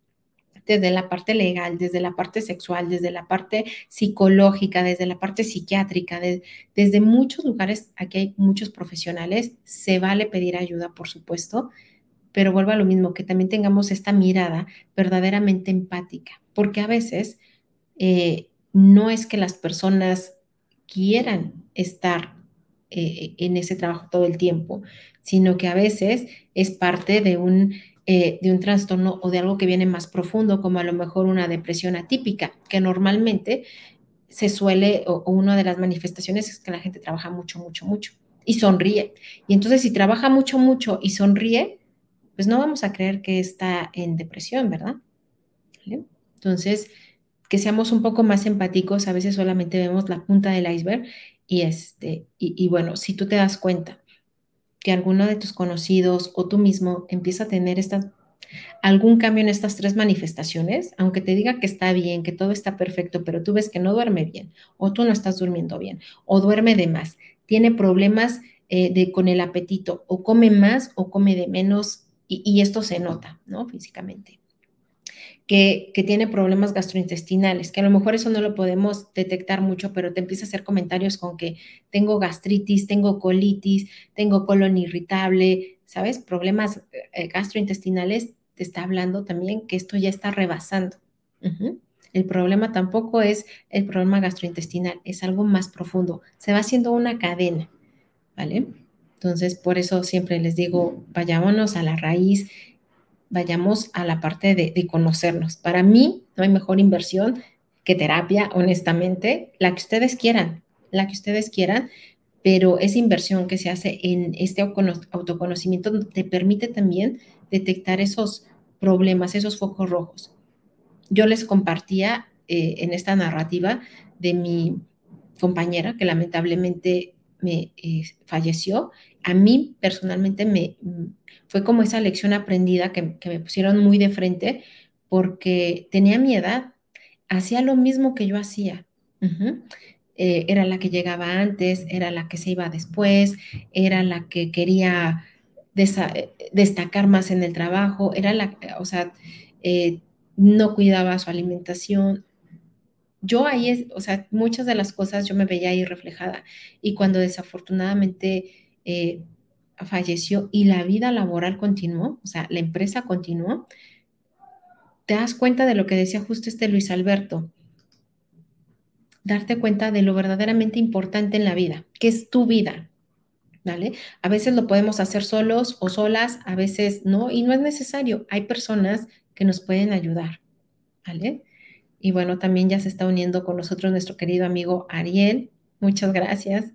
desde la parte legal, desde la parte sexual, desde la parte psicológica, desde la parte psiquiátrica, desde muchos lugares, aquí hay muchos profesionales, se vale pedir ayuda, por supuesto, pero vuelvo a lo mismo, que también tengamos esta mirada verdaderamente empática, porque a veces eh, no es que las personas quieran estar eh, en ese trabajo todo el tiempo, sino que a veces es parte de un, eh, de un trastorno o de algo que viene más profundo, como a lo mejor una depresión atípica, que normalmente se suele, o, o una de las manifestaciones es que la gente trabaja mucho, mucho, mucho y sonríe. Y entonces si trabaja mucho, mucho y sonríe, pues no vamos a creer que está en depresión, ¿verdad? Entonces, que seamos un poco más empáticos, a veces solamente vemos la punta del iceberg y, este, y, bueno, si tú te das cuenta que alguno de tus conocidos o tú mismo empieza a tener esta, algún cambio en estas tres manifestaciones, aunque te diga que está bien, que todo está perfecto, pero tú ves que no duerme bien, o tú no estás durmiendo bien, o duerme de más, tiene problemas eh, de, con el apetito, o come más o come de menos y, esto se nota, ¿no? Físicamente. Que, que, tiene problemas gastrointestinales, que a lo mejor eso no lo podemos detectar mucho, pero te empieza a hacer comentarios con que tengo gastritis, tengo colitis, tengo colon irritable, ¿sabes? Problemas eh, gastrointestinales, te está hablando también que esto ya está rebasando. El problema tampoco es el problema gastrointestinal, es algo más profundo, se va haciendo una cadena, ¿vale? Entonces, por eso siempre les digo, vayámonos a la raíz, vayamos a la parte de, conocernos. Para mí, no hay mejor inversión que terapia, honestamente, la que ustedes quieran, la que ustedes quieran, pero esa inversión que se hace en este autoconocimiento te permite también detectar esos problemas, esos focos rojos. Yo les compartía eh, en esta narrativa de mi compañera que lamentablemente me eh, falleció a mí personalmente me fue como esa lección aprendida que, me pusieron muy de frente porque tenía mi edad, hacía lo mismo que yo hacía. Eh, era la que llegaba antes, era la que se iba después, era la que quería destacar más en el trabajo, era la, o sea, eh, no cuidaba su alimentación. Yo ahí, o sea, muchas de las cosas yo me veía ahí reflejada y cuando desafortunadamente eh, falleció y la vida laboral continuó, o sea, la empresa continuó, te das cuenta de lo que decía justo este Luis Alberto, darte cuenta de lo verdaderamente importante en la vida, que es tu vida, ¿vale? A veces lo podemos hacer solos o solas, a veces no, y no es necesario, hay personas que nos pueden ayudar, ¿vale? Y bueno, también ya se está uniendo con nosotros nuestro querido amigo Ariel, muchas gracias.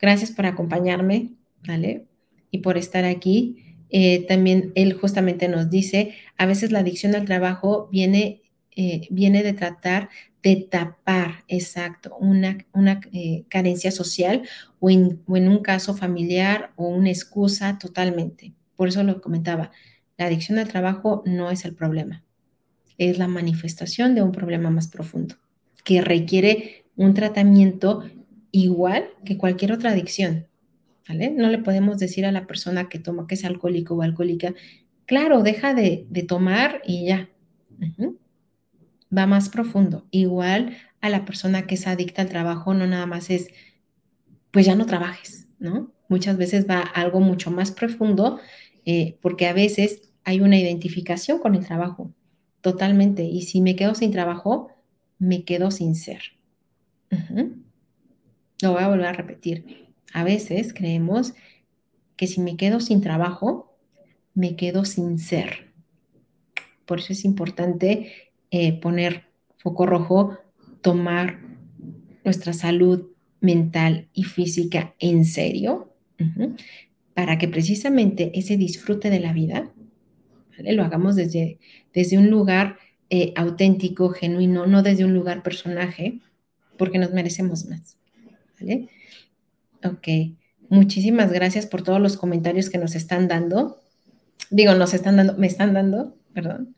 Gracias por acompañarme, ¿vale? Y por estar aquí. Eh, también él justamente nos dice, a veces la adicción al trabajo viene, eh, viene de tratar de tapar, exacto, una, una eh, carencia social o en, o en un caso familiar o una excusa totalmente. Por eso lo comentaba, la adicción al trabajo no es el problema, es la manifestación de un problema más profundo que requiere un tratamiento igual que cualquier otra adicción, ¿vale? No le podemos decir a la persona que toma, que es alcohólico o alcohólica, claro, deja de, tomar y ya. Va más profundo. Igual a la persona que es adicta al trabajo, no nada más es, pues ya no trabajes, ¿no? Muchas veces va algo mucho más profundo, eh, porque a veces hay una identificación con el trabajo, totalmente. Y si me quedo sin trabajo, me quedo sin ser. Lo voy a volver a repetir. A veces creemos que si me quedo sin trabajo, me quedo sin ser. Por eso es importante eh, poner foco rojo, tomar nuestra salud mental y física en serio, para que precisamente ese disfrute de la vida lo hagamos desde, desde un lugar eh, auténtico, genuino, no desde un lugar personaje, porque nos merecemos más. ¿vale? Ok, muchísimas gracias por todos los comentarios que nos están dando. Digo, nos están dando, me están dando, perdón.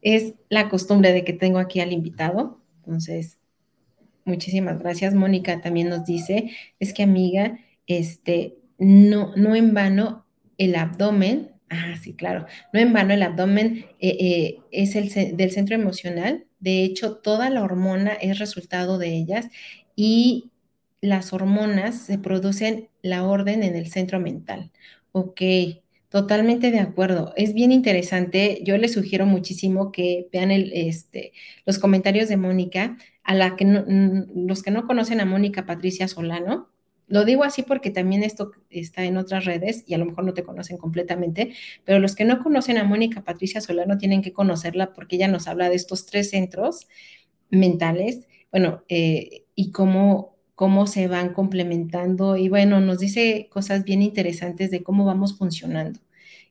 Es la costumbre de que tengo aquí al invitado. Entonces, muchísimas gracias. Mónica también nos dice, es que amiga, este, no, no en vano el abdomen Ah, sí, claro. No en vano el abdomen eh, eh, es el del centro emocional. De hecho, toda la hormona es resultado de ellas y las hormonas se producen la orden en el centro mental. Ok, totalmente de acuerdo. Es bien interesante. Yo les sugiero muchísimo que vean el, este, los comentarios de Mónica, a la que los que no conocen a Mónica Patricia Solano, lo digo así porque también esto está en otras redes y a lo mejor no te conocen completamente, pero los que no conocen a Mónica Patricia Solano tienen que conocerla porque ella nos habla de estos tres centros mentales, bueno, eh, y cómo, cómo se van complementando y bueno, nos dice cosas bien interesantes de cómo vamos funcionando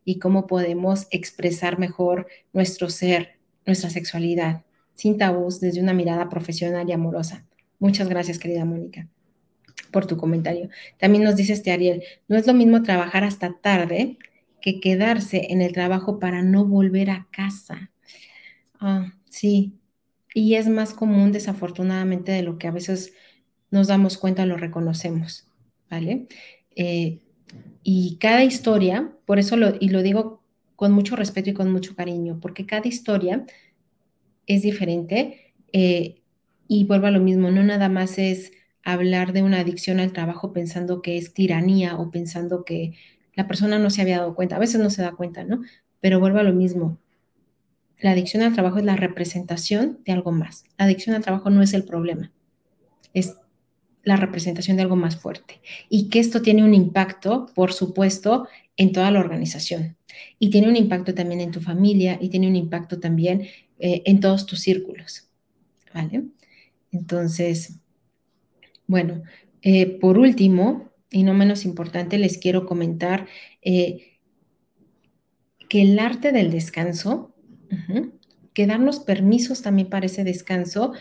y cómo podemos expresar mejor nuestro ser, nuestra sexualidad, sin tabús, desde una mirada profesional y amorosa. Muchas gracias, querida Mónica por tu comentario. También nos dice este Ariel, no es lo mismo trabajar hasta tarde que quedarse en el trabajo para no volver a casa. Ah, sí, y es más común desafortunadamente de lo que a veces nos damos cuenta, lo reconocemos, ¿vale? Eh, y cada historia, por eso lo, y lo digo con mucho respeto y con mucho cariño, porque cada historia es diferente eh, y vuelvo a lo mismo, no nada más es hablar de una adicción al trabajo pensando que es tiranía o pensando que la persona no se había dado cuenta. A veces no se da cuenta, ¿no? Pero vuelvo a lo mismo. La adicción al trabajo es la representación de algo más. La adicción al trabajo no es el problema, es la representación de algo más fuerte. Y que esto tiene un impacto, por supuesto, en toda la organización. Y tiene un impacto también en tu familia y tiene un impacto también eh, en todos tus círculos. ¿Vale? Entonces, bueno, eh, por último, y no menos importante, les quiero comentar eh, que el arte del descanso, que darnos permisos también para ese descanso,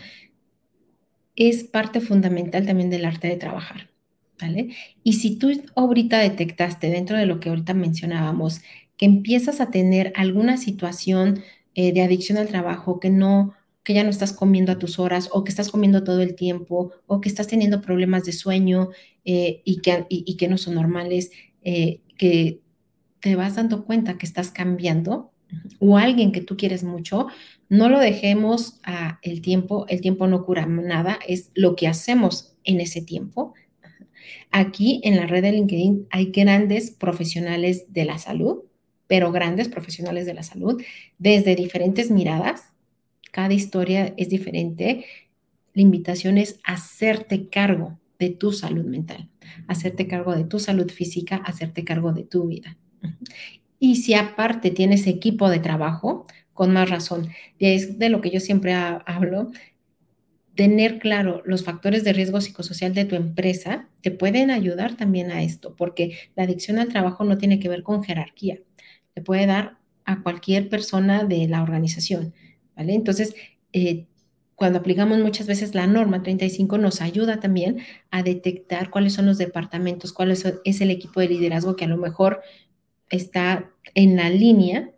es parte fundamental también del arte de trabajar. ¿Vale? Y si tú ahorita detectaste dentro de lo que ahorita mencionábamos, que empiezas a tener alguna situación eh, de adicción al trabajo que no que ya no estás comiendo a tus horas o que estás comiendo todo el tiempo o que estás teniendo problemas de sueño eh, y, que, y, que no son normales, eh, que te vas dando cuenta que estás cambiando o alguien que tú quieres mucho, no lo dejemos a el tiempo, el tiempo no cura nada, es lo que hacemos en ese tiempo. Aquí en la red de LinkedIn hay grandes profesionales de la salud, pero grandes profesionales de la salud, desde diferentes miradas, cada historia es diferente. La invitación es hacerte cargo de tu salud mental, hacerte cargo de tu salud física, hacerte cargo de tu vida. Y si aparte tienes equipo de trabajo, con más razón. es de lo que yo siempre hablo. Tener claro los factores de riesgo psicosocial de tu empresa te pueden ayudar también a esto, porque la adicción al trabajo no tiene que ver con jerarquía. Le puede dar a cualquier persona de la organización. Entonces, eh, cuando aplicamos muchas veces la norma 35 nos ayuda también a detectar cuáles son los departamentos, cuál es, el equipo de liderazgo que a lo mejor está en la línea.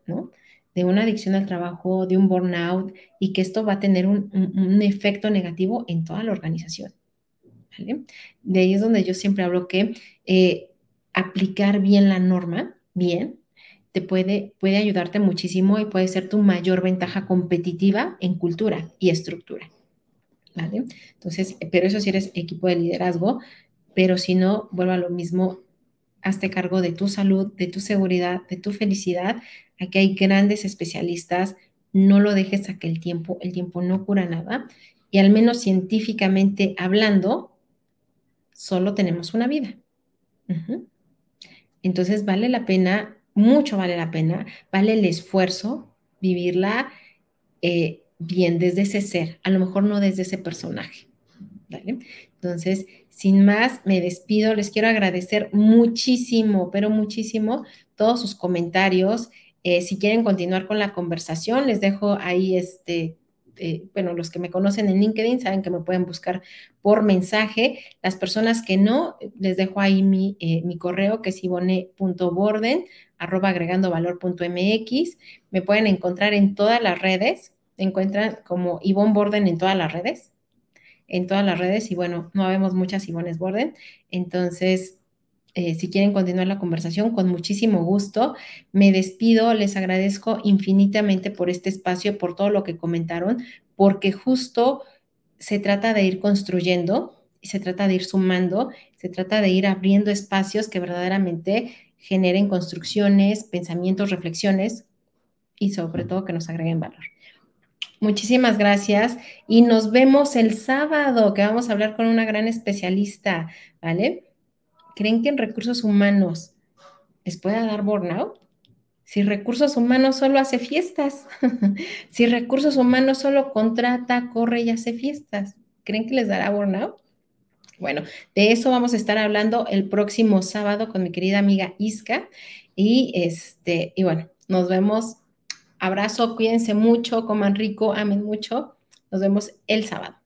De una adicción al trabajo, de un burnout y que esto va a tener un, efecto negativo en toda la organización. De ahí es donde yo siempre hablo que eh, aplicar bien la norma, bien, te puede, puede ayudarte muchísimo y puede ser tu mayor ventaja competitiva en cultura y estructura. ¿Vale? Entonces, pero eso si eres equipo de liderazgo, pero si no, vuelvo a lo mismo, hazte cargo de tu salud, de tu seguridad, de tu felicidad. Aquí hay grandes especialistas, no lo dejes a que el tiempo, el tiempo no cura nada. Y al menos científicamente hablando, solo tenemos una vida. Entonces vale la pena mucho vale la pena, vale el esfuerzo vivirla eh, bien desde ese ser, a lo mejor no desde ese personaje. ¿vale? Entonces, sin más, me despido. Les quiero agradecer muchísimo, pero muchísimo todos sus comentarios. Eh, si quieren continuar con la conversación, les dejo ahí este eh, bueno, los que me conocen en LinkedIn saben que me pueden buscar por mensaje. Las personas que no, les dejo ahí mi, eh, mi correo que es ibone.borden, arroba agregando valor.mx. Me pueden encontrar en todas las redes. Me encuentran como Ivonne Borden en todas las redes. En todas las redes. Y bueno, no vemos muchas Ivones Borden. Entonces, eh, si quieren continuar la conversación, con muchísimo gusto. Me despido, les agradezco infinitamente por este espacio, por todo lo que comentaron, porque justo se trata de ir construyendo y se trata de ir sumando, se trata de ir abriendo espacios que verdaderamente generen construcciones, pensamientos, reflexiones y sobre todo que nos agreguen valor. Muchísimas gracias y nos vemos el sábado que vamos a hablar con una gran especialista, ¿vale? ¿Creen que en recursos humanos les pueda dar burnout? Si recursos humanos solo hace fiestas, si recursos humanos solo contrata, corre y hace fiestas, ¿creen que les dará burnout? Bueno, de eso vamos a estar hablando el próximo sábado con mi querida amiga Isca. Y este, y bueno, nos vemos. Abrazo, cuídense mucho, coman rico, amen mucho. Nos vemos el sábado.